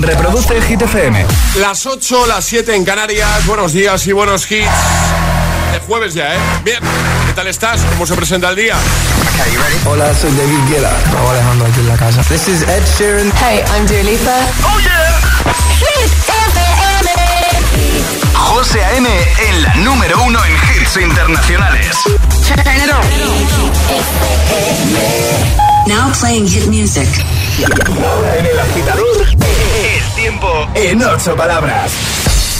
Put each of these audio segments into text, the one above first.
Reproduce Hit FM. Las 8, las 7 en Canarias. Buenos días y buenos hits. De jueves ya, ¿eh? Bien. ¿Qué tal estás? ¿Cómo se presenta el día? Hola, soy David Guetta. Estaba Alejandro aquí en la casa. This is Ed Sheeran. Hey, I'm Dua Lipa. ¡Oh, yeah! Hit FM. José A.M. en la número uno en hits internacionales. Turn it on. Now playing hit music. Ahora en el agitador, el tiempo en ocho palabras.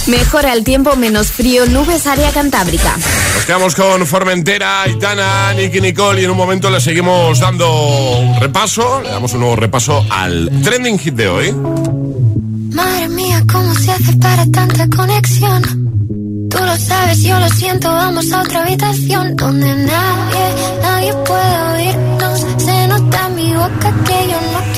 Mejora el tiempo, menos frío, nubes, área cantábrica. Nos quedamos con Formentera, Aitana, Nicky Nicole y en un momento le seguimos dando un repaso, le damos un nuevo repaso al trending hit de hoy. Madre mía, ¿cómo se hace para tanta conexión? Tú lo sabes, yo lo siento, vamos a otra habitación donde nadie, nadie puede oírnos. Se nota en mi boca que yo no quiero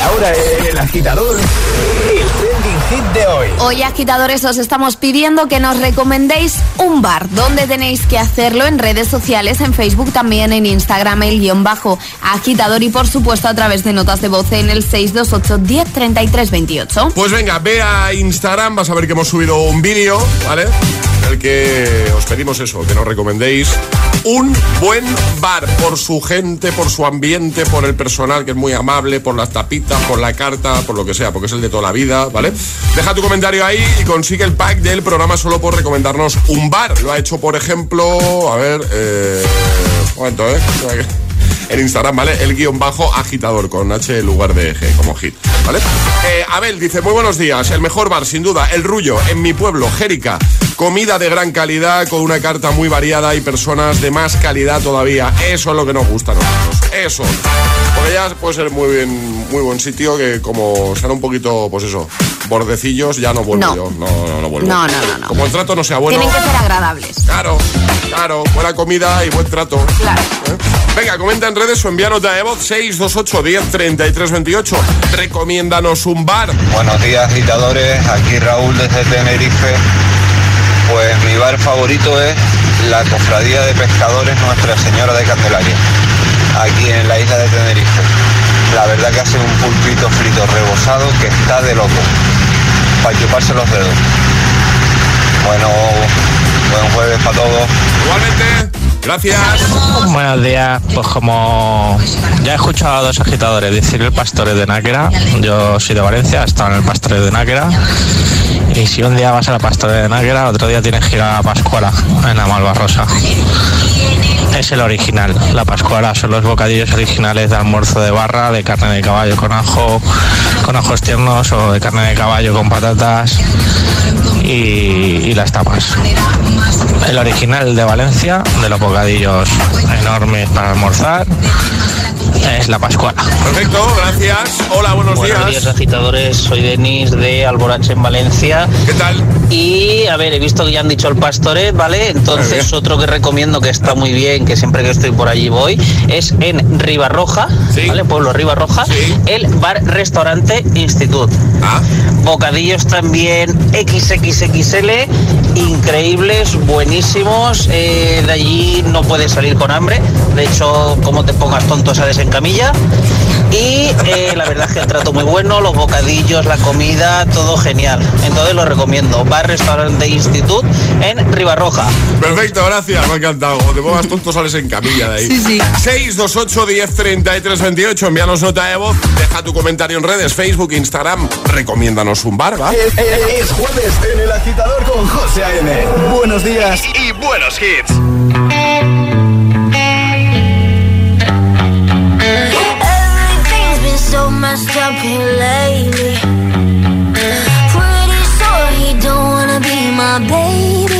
ahora el agitador, el trending hit de hoy. Hoy, agitadores, os estamos pidiendo que nos recomendéis un bar. ¿Dónde tenéis que hacerlo? En redes sociales, en Facebook, también en Instagram, el guion bajo agitador y, por supuesto, a través de notas de voz en el 628 10 33 28. Pues venga, ve a Instagram, vas a ver que hemos subido un vídeo, ¿vale? En el que os pedimos eso, que nos recomendéis un buen bar por su gente, por su ambiente, por el personal que es muy amable, por las tapitas, por la carta, por lo que sea, porque es el de toda la vida, ¿vale? Deja tu comentario ahí y consigue el pack del programa solo por recomendarnos un bar. Lo ha hecho, por ejemplo, a ver, eh, un momento, ¿eh? En Instagram, ¿vale? El guion bajo agitador con H en lugar de G, como hit, ¿vale? Eh, Abel dice, muy buenos días, el mejor bar, sin duda, El Rullo, en mi pueblo, Jérica. Comida de gran calidad, con una carta muy variada y personas de más calidad todavía. Eso es lo que nos gusta a nosotros. Eso. Porque ya puede ser muy bien, muy buen sitio que como sean un poquito, pues eso, bordecillos, ya no vuelvo No. yo. No, no, no vuelvo. No, no, no, no. Como el trato no sea bueno. Tienen que ser agradables. Claro, claro, buena comida y buen trato. Claro. ¿Eh? Venga, comenta en redes o envía nota de voz 628 10 33 28. Recomiéndanos un bar. Buenos días, agitadores. Aquí Raúl desde Tenerife. Pues mi bar favorito es la Cofradía de Pescadores Nuestra Señora de Candelaria, aquí en la isla de Tenerife. La verdad que hace un pulpito frito rebozado que está de loco, para chuparse los dedos. Bueno, buen jueves para todos. Igualmente, gracias. Buenos días, pues como ya he escuchado a dos agitadores decir el Pastores de Náquera, yo soy de Valencia, he estado en el Pastores de Náquera y si un día vas a la Pastores de Náquera, otro día tienes que ir a la Pascuala en la Malvarrosa. Es el original, la Pascuala son los bocadillos originales de almuerzo de barra, de carne de caballo con ajo, con ajos tiernos o de carne de caballo con patatas y, y las tapas. El original de Valencia, de los bocadillos enormes para almorzar, es la Pascuala. Perfecto, gracias. Hola, buenos, Buenos días, agitadores. Soy Denis de Alborache en Valencia. ¿Qué tal? Y a ver, he visto que ya han dicho el pastoret, ¿vale? Entonces, otro que recomiendo que está muy bien, que siempre que estoy por allí voy, es en Ribarroja, ¿vale? Pueblo Ribarroja, el bar restaurante Institut. Ah. Bocadillos también XXXL, increíbles, buenísimos. eh, de allí no puedes salir con hambre. De hecho, como te pongas tonto, sales en camilla. Y eh, la verdad es que el trato muy bueno, los bocadillos, la comida, todo genial. Entonces lo recomiendo. Bar Restaurante Institut en Ribarroja. Perfecto, gracias, me ha encantado. Como te pongas tonto, sales en camilla de ahí. Sí, sí. 628 10 33 28. Envíanos nota de voz, deja tu comentario en redes, Facebook, Instagram. Recomiéndanos un bar, ¿va? Es, es- es jueves en el agitador con José A.M. Buenos días y buenos hits. Messed up here lately. Pretty sure he don't wanna be my baby.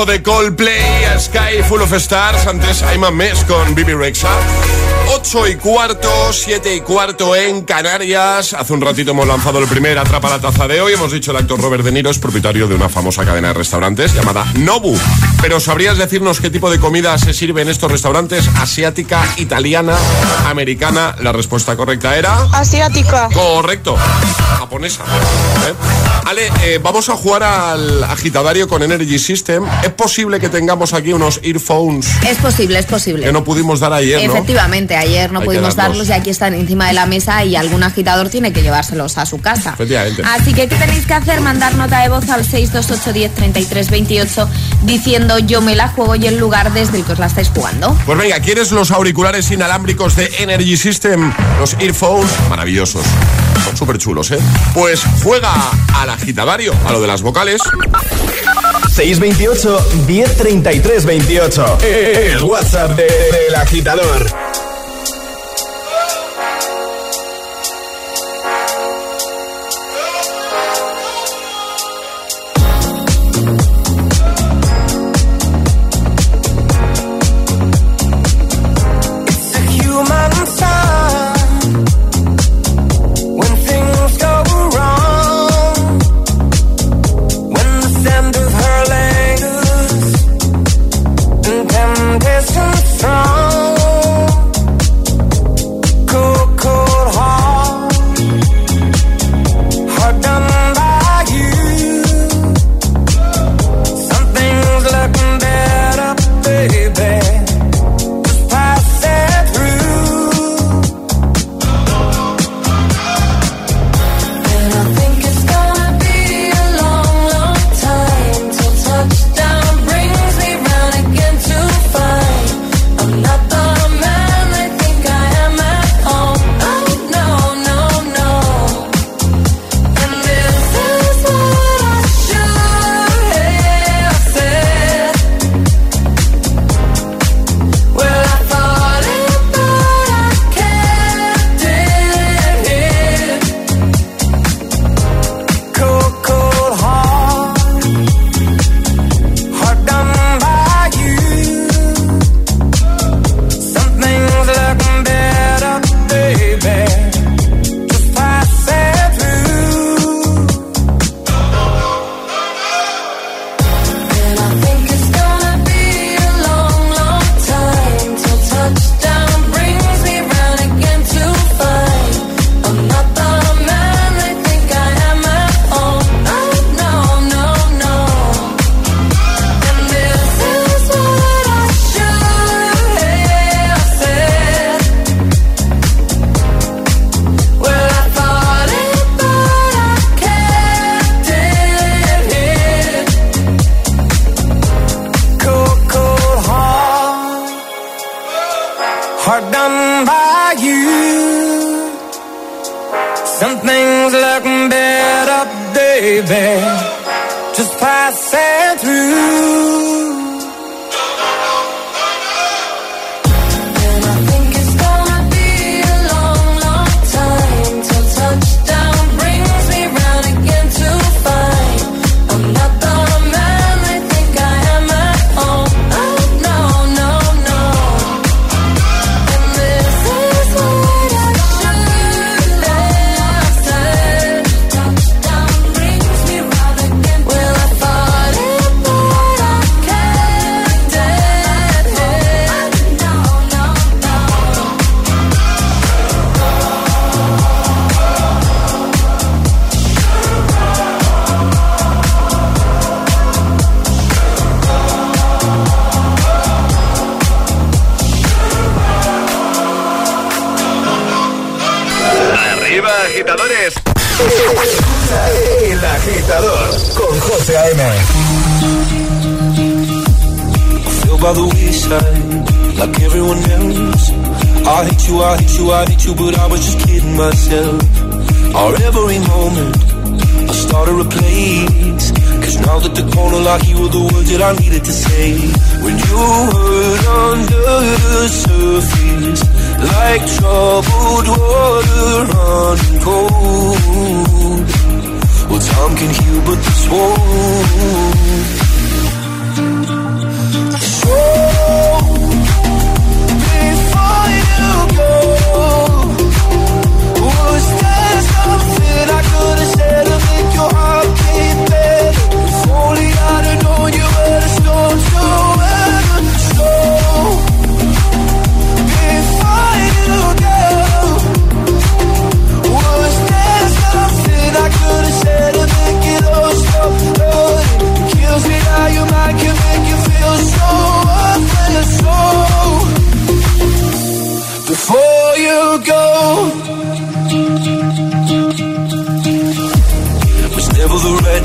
Temazo de Coldplay, a Sky Full of Stars. Antes hay más mes con Bibi Rexa. 8 y cuarto, 7 y cuarto en Canarias. Hace un ratito hemos lanzado el primer Atrapa la Taza de hoy. Hemos dicho el actor Robert De Niro es propietario de una famosa cadena de restaurantes llamada Nobu. Pero ¿sabrías decirnos qué tipo de comida se sirve en estos restaurantes? ¿Asiática, italiana, americana? La respuesta correcta era... Asiática. Correcto. Japonesa. ¿eh? Ale, eh, vamos a jugar al agitadario con Energy System. ¿Es posible que tengamos aquí unos earphones Es posible, es posible. que no pudimos dar ayer, no? Efectivamente, ayer no Hay pudimos darlos. darlos y aquí están encima de la mesa y algún agitador tiene que llevárselos a su casa. Efectivamente. Así que, ¿qué tenéis que hacer? Mandar nota de voz al 628 10 33 28 diciendo yo me la juego y el lugar desde el que os la estáis jugando. Pues venga, ¿quieres los auriculares inalámbricos de Energy System? Los earphones, maravillosos. Son súper chulos, ¿eh? Pues juega al agitadario, a lo de las vocales. 628 1033 28. El WhatsApp de- del agitador.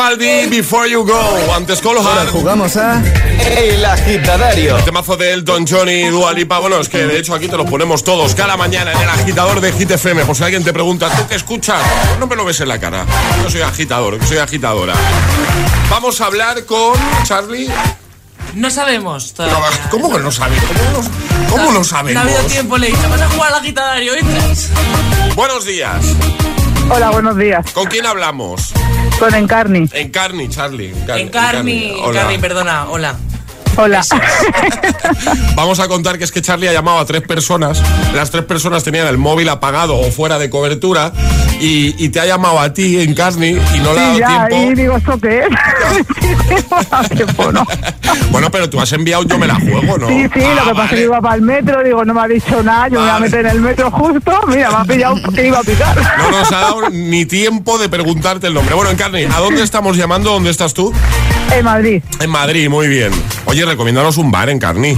Capaldi, Before You Go. Antes Colo Ahora jugamos a El agitadario. El temazo de Elton John y Dua Lipa, bueno, es que de hecho aquí te los ponemos todos cada mañana en el agitador de Hit FM. Por si alguien te pregunta, ¿tú qué escuchas? No me lo ves en la cara. Yo soy agitador, yo soy agitadora. Vamos a hablar con Charlie. No sabemos Pero, todavía. ¿Cómo que no sabes? ¿Cómo no, cómo no No ha sabemos? habido tiempo, le he dicho, vas a jugar al agitadario, ¿entras? Buenos días. Hola, buenos días. ¿Con quién hablamos? Con Encarni. Encarni, Charlie. Encarni, Encarni, Encarni. Perdona, hola. Hola. Vamos a contar que es que Charlie ha llamado a tres personas. Las tres personas tenían el móvil apagado o fuera de cobertura y, y te ha llamado a ti, Encarni, y no le ha dado Sí, ya, tiempo. y digo, ¿esto qué es? Bueno, pero tú has enviado yo me la juego, ¿no? Sí, sí, Ah, lo que pasa es vale. que iba para el metro, digo, no me ha dicho nada, yo me voy a meter en el metro justo, mira, me ha pillado que iba a picar. No nos ha dado ni tiempo de preguntarte el nombre. Bueno, Encarni, ¿a dónde estamos llamando? ¿Dónde estás tú? En Madrid, En Madrid, muy bien. Oye, recomiéndanos un bar, Encarni.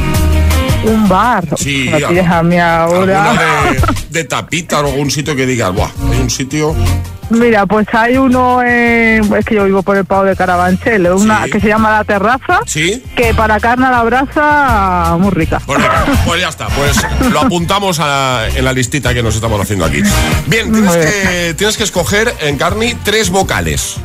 un bar. Sí, no algo- tienes a mí ahora. Alguna de, de tapita o algún sitio que digas, buah, hay un sitio... Mira, pues hay uno, en, es que yo vivo por el Pau de Carabanchel, una Sí. que se llama La Terraza, ¿Sí? que para carne a la brasa, muy rica. Pues, venga, pues ya está, pues lo apuntamos a la- en la listita que nos estamos haciendo aquí. Bien, tienes Muy bien. que, tienes que escoger, Encarni, tres vocales.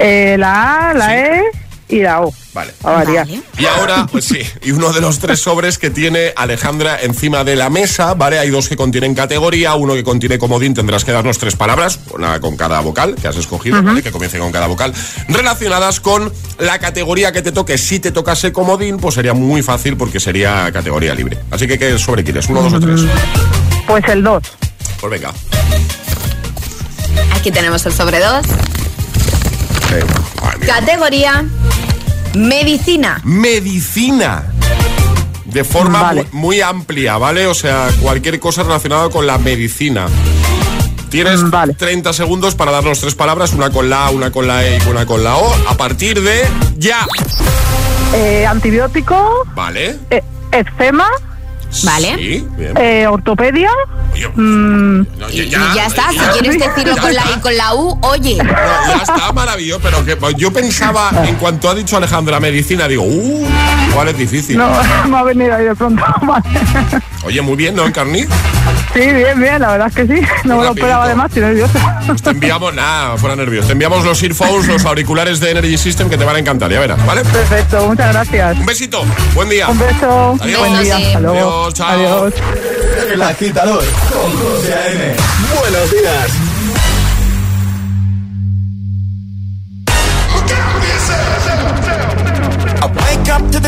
Eh, la A, la E y la O. Vale. A variar. Y ahora, pues sí, y uno de los tres sobres que tiene Alejandra encima de la mesa, ¿vale? Hay dos que contienen categoría, uno que contiene comodín, tendrás que darnos tres palabras, una con cada vocal que has escogido, ¿vale? Que comience con cada vocal, relacionadas con la categoría que te toque. Si te tocase comodín, pues sería muy fácil porque sería categoría libre. Así que, ¿qué sobre quieres? ¿Uno, dos o tres? Pues el 2. Pues venga. Aquí tenemos el sobre dos. Categoría medicina. Medicina. De forma Vale. muy, muy amplia, ¿vale? O sea, cualquier cosa relacionada con la medicina. Tienes Mm, vale. 30 segundos para darnos tres palabras, una con la A, una con la E y una con la O. A partir de ya. Eh, antibiótico, ¿Vale? eh, eczema, Vale. Sí, bien. eh, ortopedia, Oye, mm, no, Y, y ya está, si quieres decirlo con la y con la U, oye. No, ya está maravilloso, pero que yo pensaba, en cuanto ha dicho Alejandra medicina, digo, uh, ¿cuál es difícil? no, me ha venido ahí de pronto. Oye, muy bien, ¿no, Encarni? Sí, bien, bien, la verdad es que sí. No me lo esperaba además, estoy nerviosa. Te enviamos, nada, fuera nervios. Te enviamos los earphones, los auriculares de Energy System que te van a encantar, ya verás, ¿vale? Perfecto, muchas gracias. Un besito, buen día. Un beso, Adiós. buen día, hasta luego. Adiós, chao. Adiós. El agitador con José A.M. Buenos días.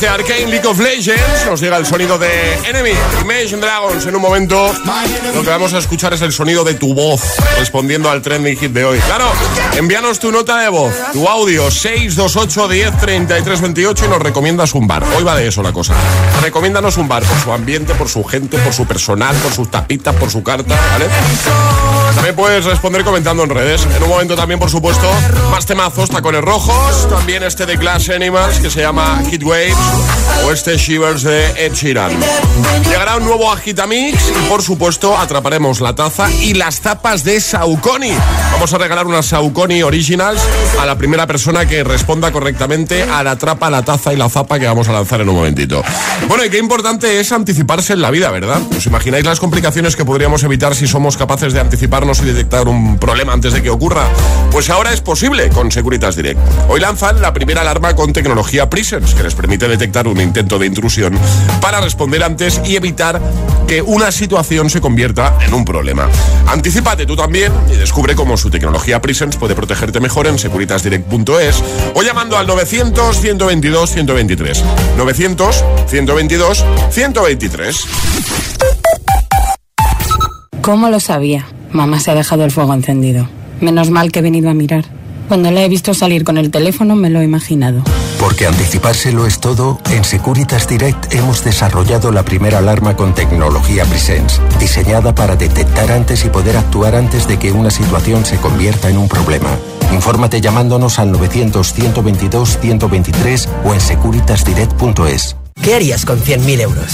Desde Arcane League of Legends nos llega el sonido de Enemy, Imagine Dragons. En un momento lo que vamos a escuchar es el sonido de tu voz respondiendo al trending hit de hoy. Claro, envíanos tu nota de voz, tu audio 628 10 33 28 y nos recomiendas un bar. Hoy va de eso la cosa. Recomiéndanos un bar por su ambiente, por su gente, por su personal, por sus tapitas, por su carta. También puedes responder comentando en redes. En un momento también, por supuesto, más temazos, tacones rojos. También este de Glass Animals que se llama Heat Waves. O este Shivers de Ed Sheeran. Llegará un nuevo Agitamix y, por supuesto, atraparemos la taza y las tapas de Saucony. Vamos a regalar unas Saucony Originals a la primera persona que responda correctamente a la trapa, la taza y la zapa que vamos a lanzar en un momentito. Bueno, y qué importante es anticiparse en la vida, ¿verdad? ¿Os imagináis las complicaciones que podríamos evitar si somos capaces de anticiparnos y detectar un problema antes de que ocurra? Pues ahora es posible con Securitas Direct. Hoy lanzan la primera alarma con tecnología Prisons, que les permite detectar un intento de intrusión para responder antes y evitar que una situación se convierta en un problema. Anticípate tú también y descubre cómo su tecnología Prisons puede protegerte mejor en securitasdirect.es o llamando al 900 122 123. 900 122 123. ¿Cómo lo sabía? Mamá se ha dejado el fuego encendido. Menos mal que he venido a mirar. Cuando la he visto salir con el teléfono me lo he imaginado. Porque anticipárselo es todo, en Securitas Direct hemos desarrollado la primera alarma con tecnología Presence, diseñada para detectar antes y poder actuar antes de que una situación se convierta en un problema. Infórmate llamándonos al 900-122-123 o en securitasdirect.es. ¿Qué harías con 100.000 euros?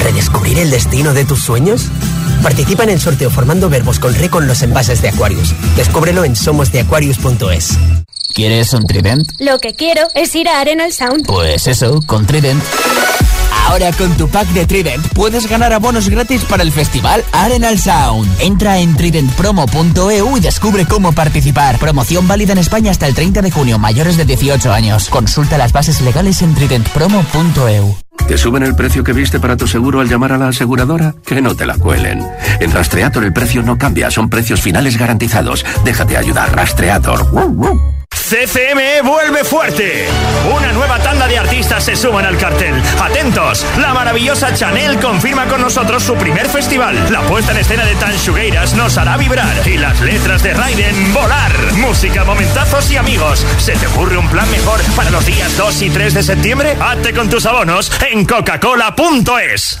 ¿Redescubrir el destino de tus sueños? Participa en el sorteo formando verbos con re con los envases de Aquarius. Descúbrelo en somosdeaquarius.es. ¿Quieres un Trident? Lo que quiero es ir a Arenal Sound. Pues eso, con Trident. Ahora con tu pack de Trident puedes ganar abonos gratis para el festival Arenal Sound. Entra en tridentpromo.eu y descubre cómo participar. Promoción válida en España hasta el 30 de junio, mayores de 18 años. Consulta las bases legales en tridentpromo.eu. ¿Te suben el precio que viste para tu seguro al llamar a la aseguradora? Que no te la cuelen. En Rastreator el precio no cambia, son precios finales garantizados. Déjate ayudar, Rastreator. CCME vuelve fuerte. Una nueva tanda de artistas se suman al cartel. Atentos, la maravillosa Chanel confirma con nosotros su primer festival. La puesta en escena de Tan Shugueiras nos hará vibrar. Y las letras de Raiden, volar. Música, momentazos y amigos. ¿Se te ocurre un plan mejor para los días 2 y 3 de septiembre? Hazte con tus abonos en coca-cola.es.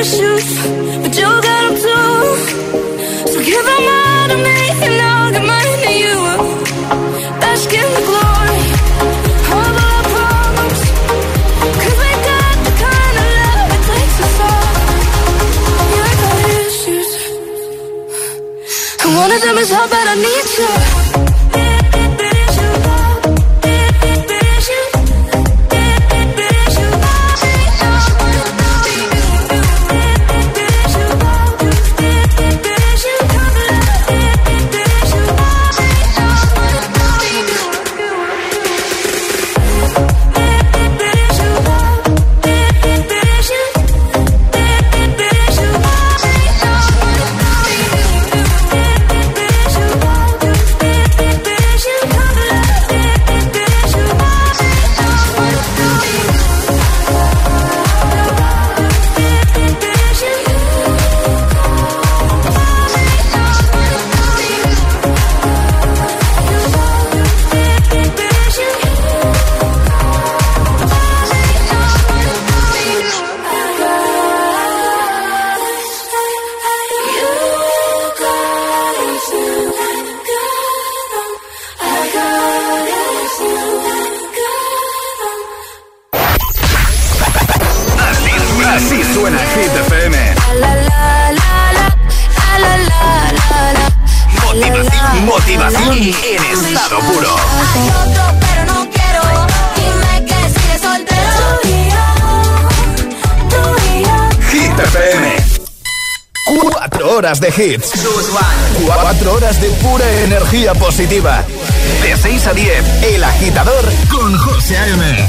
I got issues, but you got them too. So give them all to me, and I'll give mine to you. Bask in the glory of our problems. Cause we got the kind of love it takes us all. Yeah, I got issues. And one of them is how bad I need you. De hits. Cuatro horas de pura energía positiva. De 6 a 10, El Agitador con José A.M.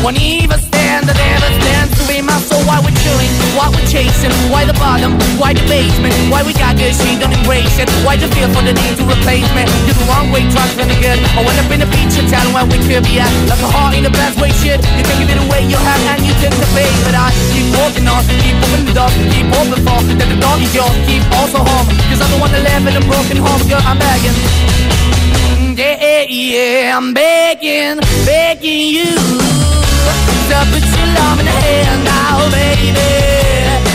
Won't even stand, I never stand to be my soul. Why we're chilling, why we're chasing, why the bottom, why the basement, why we got good, she don't embrace it. Why the feel for the need to replace me? You're the wrong way, trying to good. I went up in the feature town where we could be at. Like a heart in the best way, shit. You can give it away, you have, and you tend to pay. But I keep walking on, keep opening the door, keep open for that the dog is yours, keep also home. Cause the one that live in a broken home, girl, I'm begging. Yeah, yeah, I'm begging, begging you Uh, put your now, baby.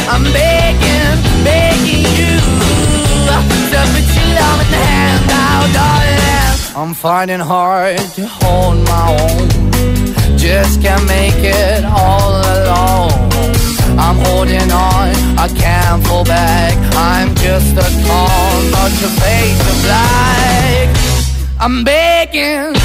I'm begging, begging you your now, darling. I'm finding hard to hold my own. Just can't make it all alone. I'm holding on, I can't fall back. I'm just a call, not your face of black. I'm begging.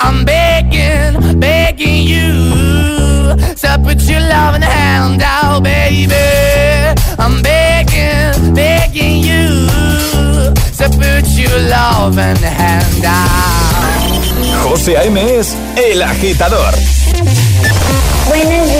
I'm begging, begging you to put your loving hand out, baby. I'm begging, begging you to put your loving hand out. José A.M. es El Agitador. Buenos días,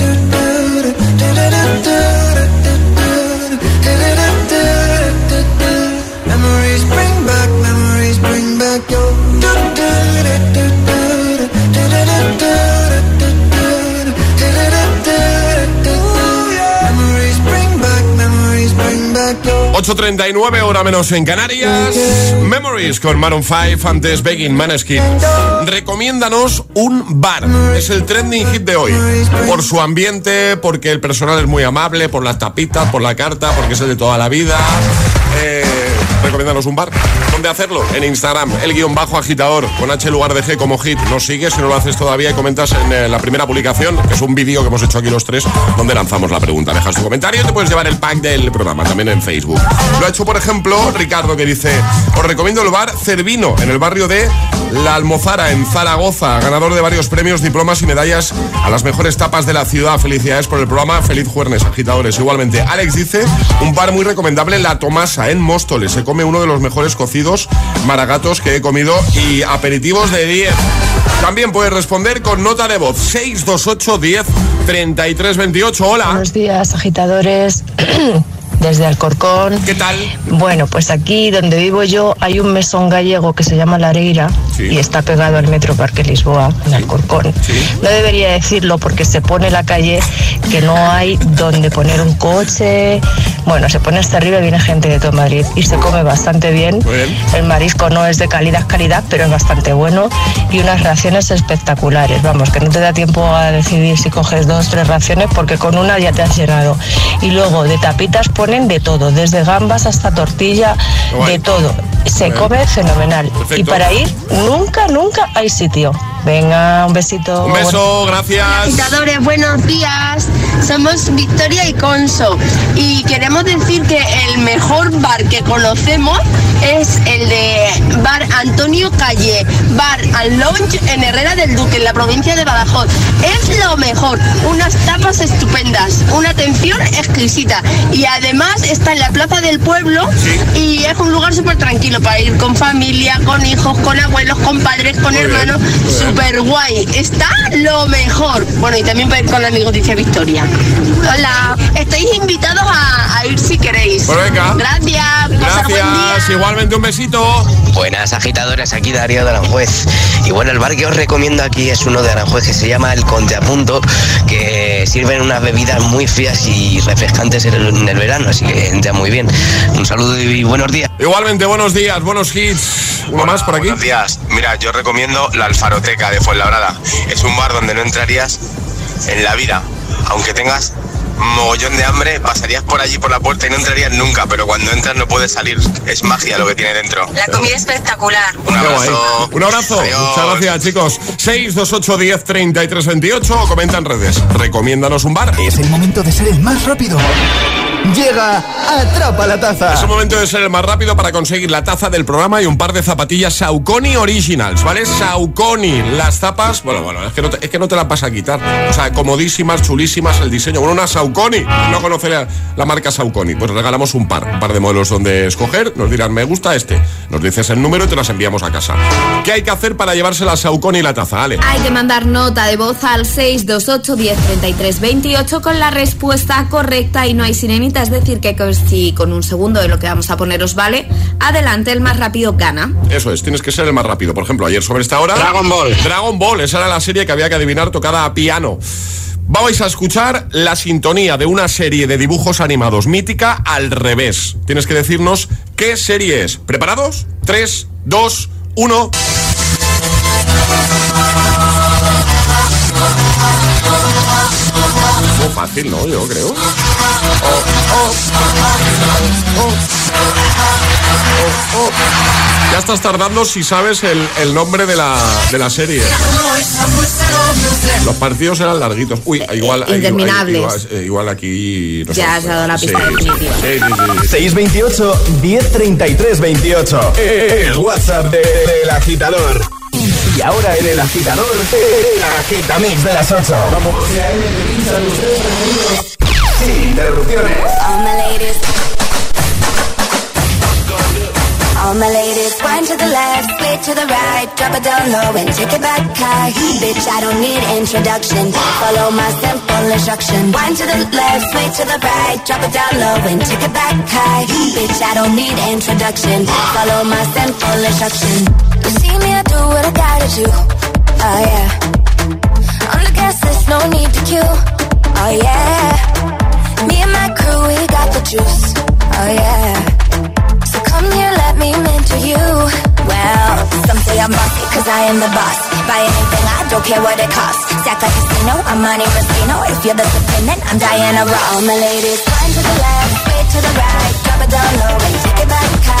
8.39, hora menos en Canarias. Memories con Maroon 5, antes Begging Maneskin. Recomiéndanos un bar. Es el trending hit de hoy. Por su ambiente, porque el personal es muy amable, por las tapitas, por la carta, porque es el de toda la vida. Eh, recomiéndanos un bar. ¿Dónde hacerlo? En Instagram, el guion bajo agitador, con H lugar de G como hit. Nos sigues si no lo haces todavía y comentas en eh, la primera publicación, que es un vídeo que hemos hecho aquí los tres, donde lanzamos la pregunta. Dejas tu comentario y te puedes llevar el pack del programa, también en Facebook. Lo ha hecho, por ejemplo, Ricardo, que dice, os recomiendo el bar Cervino, en el barrio de La Almozara, en Zaragoza, ganador de varios premios, diplomas y medallas a las mejores tapas de la ciudad. Felicidades por el programa, feliz jueves, agitadores. Igualmente, Alex dice, un bar muy recomendable, La Tomasa, en Móstoles. Se come uno de los mejores cocidos maragatos que he comido y aperitivos de 10. También puedes responder con nota de voz 628 10 33 28. Hola. Buenos días, agitadores. Desde Alcorcón. ¿Qué tal? Bueno, pues aquí donde vivo yo hay un mesón gallego que se llama La Areira y está pegado al Metro Parque Lisboa, en Alcorcón. No debería decirlo porque se pone la calle que no hay donde poner un coche. Bueno, se pone hasta arriba y viene gente de todo Madrid y se come bastante bien. El marisco no es de calidad, calidad, pero es bastante bueno y unas raciones espectaculares. Vamos, que no te da tiempo a decidir si coges dos, tres raciones porque con una ya te has llenado. Y luego de tapitas ponen de todo, desde gambas hasta tortilla, de todo. Se come fenomenal. Y para ir, nunca, nunca hay sitio. Venga, un besito. Un beso, gracias. Agitadores, buenos días. Somos Victoria y Conso y queremos decir que el mejor bar que conocemos es el de Bar Antonio Calle, Bar and Lounge en Herrera del Duque, en la provincia de Badajoz. Es lo mejor, unas tapas estupendas, una atención exquisita y además está en la plaza del pueblo y es un lugar súper tranquilo para ir con familia, con hijos, con abuelos, con padres, con hermanos, súper guay. Está lo mejor. Bueno, y también para ir con amigos, dice Victoria. Hola, estáis invitados a, a ir si queréis. Pues venga. Gracias. pasar buen día. Gracias, igualmente un besito. Buenas agitadores, aquí Darío de Aranjuez. Y bueno, el bar que os recomiendo aquí es uno de Aranjuez que se llama El Conte a Punto, que sirven unas bebidas muy frías y refrescantes en el, en el verano, así que entra muy bien. Un saludo y buenos días. Igualmente, buenos días, buenos hits. Uno más por aquí. Buenos días. Mira, yo recomiendo la Alfaroteca de Fuenlabrada. Es un bar donde no entrarías en la vida, aunque tengas mogollón de hambre, pasarías por allí por la puerta y no entrarías nunca, pero cuando entras no puedes salir. Es magia lo que tiene dentro. La comida espectacular. Un abrazo. Un abrazo. Muchas gracias, chicos. 628 10 33 28 o comenta en redes. Recomiéndanos un bar. Es el momento de ser el más rápido. Llega Atrapa la Taza. Es el momento de ser el más rápido para conseguir la taza del programa y un par de zapatillas Saucony Originals, ¿vale? Saucony. Las zapas, bueno, bueno, es que, no te, es que no te las vas a quitar. O sea, comodísimas, chulísimas, el diseño. Bueno, una Saucony. No conoce la, la marca Saucony. Pues regalamos un par, un par de modelos donde escoger. Nos dirán, me gusta este. Nos dices el número y te las enviamos a casa. ¿Qué hay que hacer para llevarse la Saucony y la taza? Ale. Hay que mandar nota de voz al 628 1033 28 con la respuesta correcta y no hay sirenita, es decir, que con- si con un segundo de lo que vamos a poner os vale, adelante, el más rápido gana. Eso es, tienes que ser el más rápido. Por ejemplo, ayer sobre esta hora. Dragon Ball. Dragon Ball, esa era la serie que había que adivinar tocada a piano. Vais a escuchar la sintonía de una serie de dibujos animados mítica al revés. Tienes que decirnos qué serie es. ¿Preparados? 3, 2, 1. Muy fácil, ¿no? Yo creo. Oh, oh. Oh. Oh, oh. Ya estás tardando si sabes el, el nombre de la, de la serie. Los partidos eran larguitos. Uy, igual. Interminables. Igual, eh, igual aquí. no. Ya has dado la pista Sí, definitiva. sí, sí, sí. 628 1033 28. El WhatsApp de- del agitador. Y ahora en el agitador, el agitamix de las 8. Vamos. Sin interrupciones. All my ladies. All my ladies, wind to the left, sway to the right, drop it down low and take it back high. Bitch, I don't need introduction. Follow my simple instruction. Wind to the left, sway to the right, drop it down low and take it back high. Bitch, I don't need introduction. Follow my simple instruction. You see me, I do what I gotta do. Oh yeah. On the gas list, no need to queue. Oh yeah. Me and my crew, we got the juice. Oh yeah. So come here, let me mentor you. Well, some say I'm bossy, cause I am the boss. Buy anything, I don't care what it costs. Stack like a casino, I'm Monte Rustino. If you're the then I'm Diana Ross. All my ladies, wind to the left, straight to the right. Drop it down low and take it back high.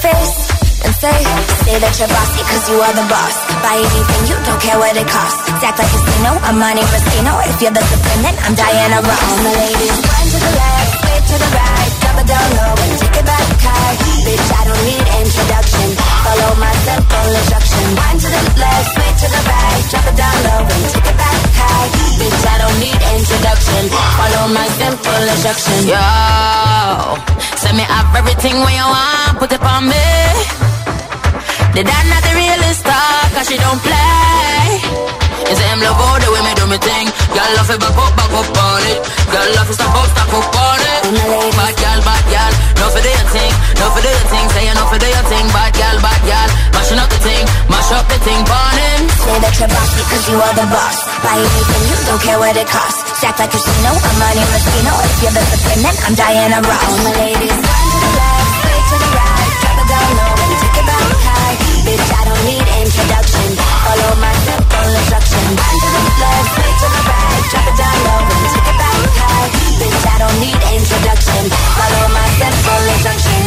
say, say that you're bossy cause you are the boss. Buy anything, you don't care what it costs. Act like a casino, I'm Monte Rustino. If you're the supreme, then I'm Diana Ross. All my ladies, one to the left, straight to the right. Drop it down low and take it back high. Bitch, I don't need introduction. Follow my simple instruction. One to the left, straight to the right. Drop it down low and take it back high. Bitch, I don't need introduction. Follow my simple instruction. Yo, send me up everything when you want, put it on me. The dad not the realest star, cause she don't play. You say I'm love all the way me do me thing. Girl love it back up, back up on it. Girl love it stop up, stop up on it. Bad girl, bad girl, no for do your thing, no for do your thing. Say you no for do your thing, bad girl, bad girl. Mashing up the thing, mash up the thing, burning. Say that you're bossy cause you are the boss. Buy anything, you don't care what it costs. Stack like a casino, I'm Monte Rustino. If you're the supreme, then I'm Diana Ross. All my ladies, introduction. Follow my simple instruction. To the left, straight to the right. Drop it down low and take it back high. Bitch, I don't need introduction. Follow my simple instruction.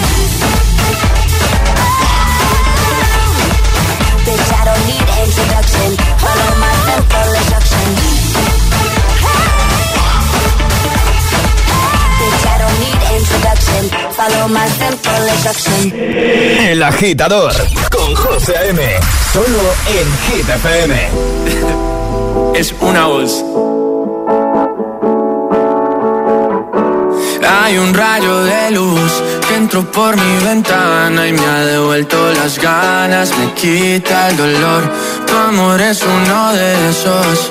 Bitch, I don't need introduction. Follow my simple instruction. El agitador con José A.M. Solo en Hit FM. es una voz. Hay un rayo de luz que entró por mi ventana y me ha devuelto las ganas, me quita el dolor. Tu amor es uno de esos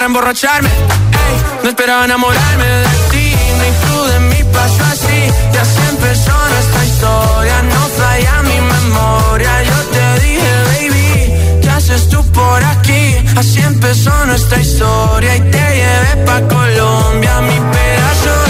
para emborracharme. No esperaba enamorarme de ti, ni tú de mí pasó así. Ya se empezó nuestra historia, no falla mi memoria. Yo te dije, baby, ¿qué haces tú por aquí? Así empezó nuestra historia y te llevé pa' Colombia, mi pedazo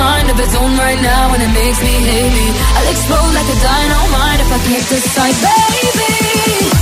mind of its own right now and it makes me hazy. I'll explode like a dynamite if I can't decide, baby.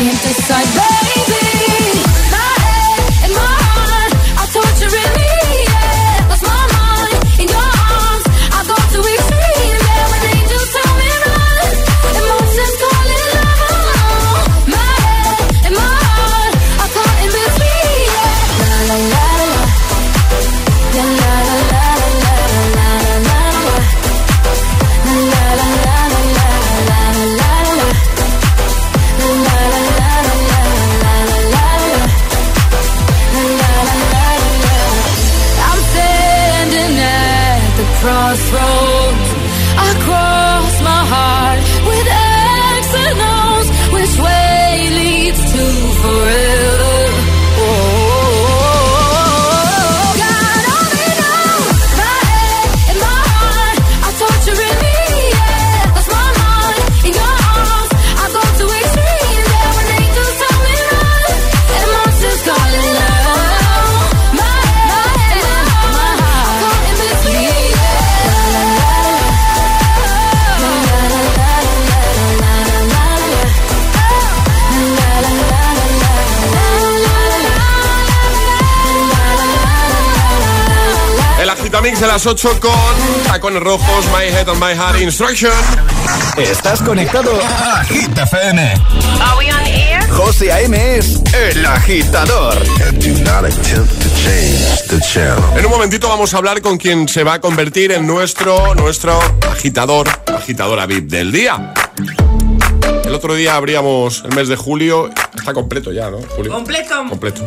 can't decide. De las 8 con tacones rojos, My Head on My Heart Instruction. Estás conectado a Hit FM. Are we on air? José A.M. es el agitador. En un momentito vamos a hablar con quien se va a convertir en nuestro, nuestro agitador, agitadora VIP del día. El otro día abríamos el mes de julio. Está completo ya, ¿no? Julio. Completo. Completo.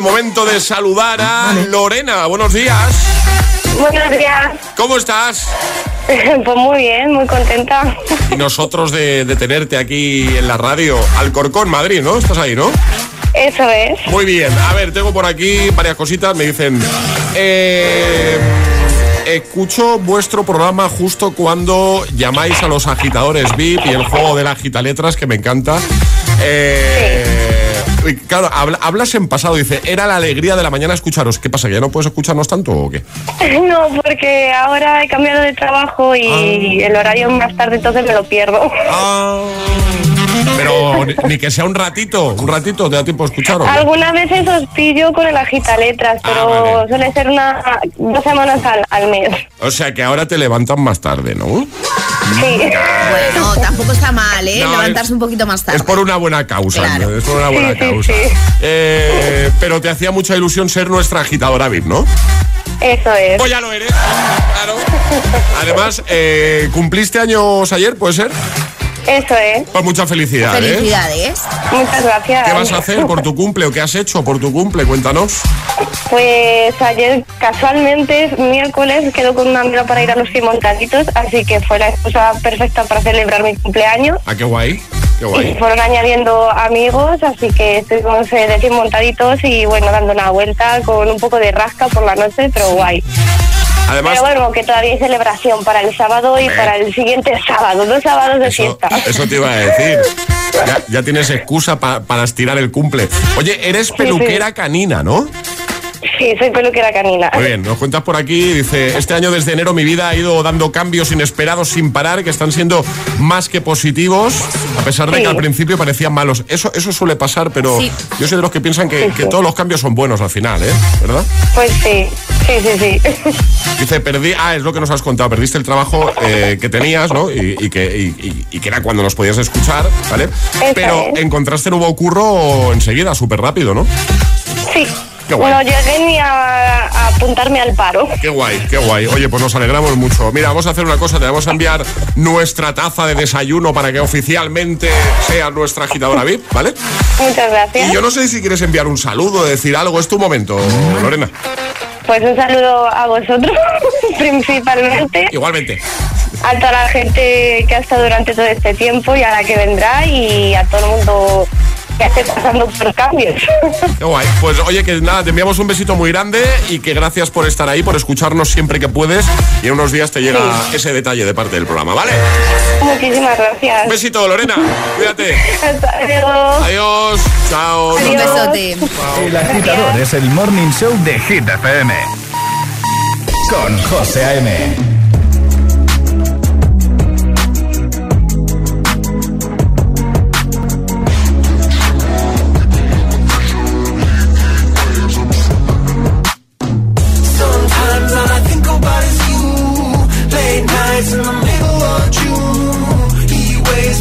El momento de saludar a Lorena. Buenos días. Buenos días. ¿Cómo estás? Pues muy bien, muy contenta. Y nosotros de, de tenerte aquí en la radio. Alcorcón, Madrid, ¿no? Estás ahí, ¿no? Eso es. Muy bien. A ver, tengo por aquí varias cositas. Me dicen... eh, escucho vuestro programa justo cuando llamáis a los agitadores VIP y el juego de las agitaletras, que me encanta. Eh, Claro, habla- hablas en pasado, dice, era la alegría de la mañana escucharos. ¿Qué pasa, que ya no puedes escucharnos tanto o qué? No, porque ahora he cambiado de trabajo y el horario es más tarde, entonces me lo pierdo. Pero ni, que sea un ratito, un ratito, te da tiempo de escucharos. Algunas veces os pillo con el agita letras, pero suele ser una dos semanas al, al mes. O sea que ahora te levantan más tarde, ¿no? Sí. Bueno, tampoco está mal, ¿eh? No, Levantarse un poquito más tarde. Es por una buena causa, Claro. ¿no? es por una buena Sí, sí, causa. sí. Eh, pero te hacía mucha ilusión ser nuestra agitadora VIP, ¿no? Eso es. Pues ya lo eres, claro. Además, eh, ¿cumpliste años ayer, puede ser? Eso es. Pues mucha felicidad, ¿eh? Felicidades. Muchas gracias. ¿Qué vas a hacer por tu cumple o qué has hecho por tu cumple? Cuéntanos. Pues ayer casualmente, miércoles, quedo con una amiga para ir a los montaditos, así que fue la excusa perfecta para celebrar mi cumpleaños. Ah, qué guay. Qué Y guay. fueron añadiendo amigos, así que estuvimos eh, de 100 montaditos y bueno, dando una vuelta con un poco de rasca por la noche, pero guay. Además, pero bueno, que todavía hay celebración para el sábado y para el siguiente sábado, dos sábados de eso, fiesta. eso te iba a decir. Ya, ya tienes excusa pa- para estirar el cumple. Oye, eres Sí, peluquera sí. canina, ¿no? Sí, soy peluquera canina. Muy bien, nos cuentas por aquí, dice, este año desde enero mi vida ha ido dando cambios inesperados sin parar, que están siendo más que positivos, a pesar de Sí. que al principio parecían malos. Eso, eso suele pasar, pero Sí. yo soy de los que piensan que, Sí, que todos los cambios son buenos al final, ¿eh? ¿Verdad? Pues sí, sí, sí, sí. Dice, perdí, ah, es lo que nos has contado, perdiste el trabajo eh, que tenías, ¿no? Y, y que, y- y- y que era cuando nos podías escuchar, ¿vale? Pero es. encontraste nuevo curro enseguida, súper rápido, ¿no? Sí. Qué guay. No llegué ni a, a apuntarme al paro. Qué guay, qué guay. Oye, pues nos alegramos mucho. Mira, vamos a hacer una cosa, te vamos a enviar nuestra taza de desayuno para que oficialmente sea nuestra agitadora VIP, ¿vale? Muchas gracias. Y yo no sé si quieres enviar un saludo, decir algo, es tu momento, Lorena. Pues un saludo a vosotros, principalmente, Igualmente. a toda la gente que ha estado durante todo este tiempo y a la que vendrá y a todo el mundo que esté pasando por cambios. Qué guay. Pues oye, que nada, te enviamos un besito muy grande y que gracias por estar ahí, por escucharnos siempre que puedes. Y en unos días te llega ese detalle de parte del programa, ¿vale? Muchísimas gracias. Un besito, Lorena. Cuídate. Hasta luego. Adiós. Chao. Un besote. El agitador es el morning show de Hit FM. Con José A.M.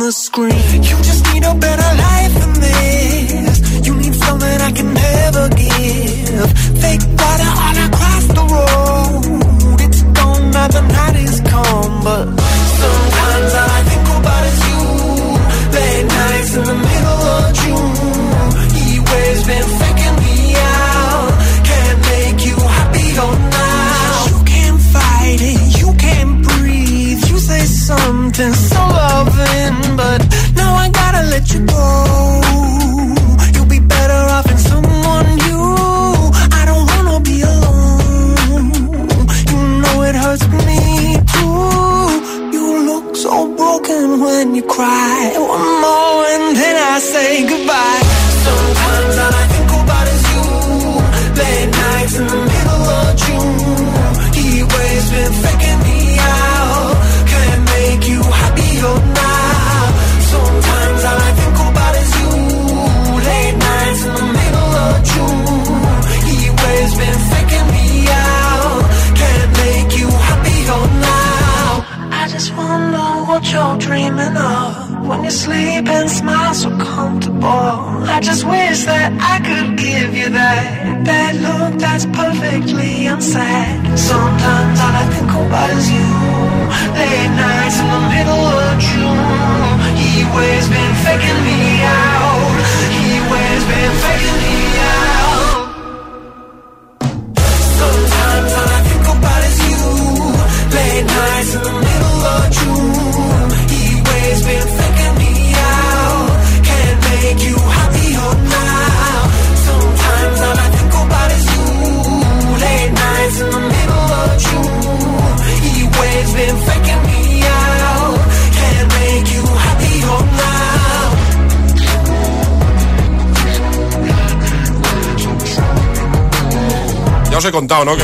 the screen. You just need a better life than this.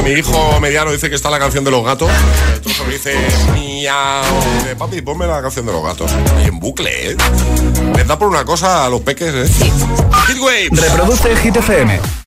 Mi hijo mediano dice que está la canción de los gatos. Entonces dice, miau. Dice, papi, ponme la canción de los gatos. Y en bucle, ¿eh? Les da por una cosa a los peques, ¿eh? Sí. Reproduce Hit FM.